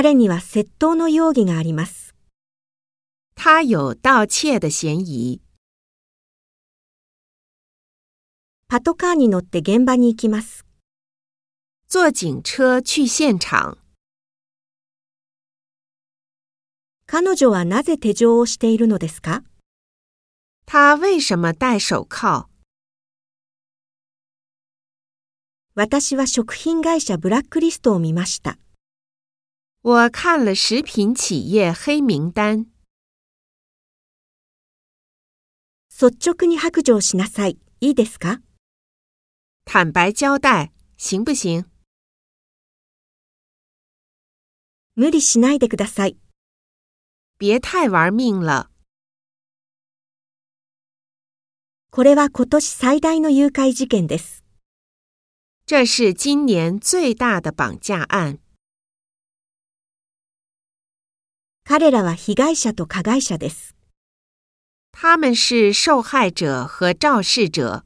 彼には窃盗の容疑があります。他有盗窃的嫌疑。パトカーに乗って現場に行きます。坐警车去现场。彼女はなぜ手錠をしているのですか？他为什么戴手铐？私は食品会社ブラックリストを見ました。我看了食品企业黑名单。率直に白状しなさい。いいですか坦白交代，行不行？無理しないでください。别太玩命了。これは今年最大の誘拐事件です。这是今年最大的绑架案。 彼らは被害者と加害者です。他们是受害者和肇事者。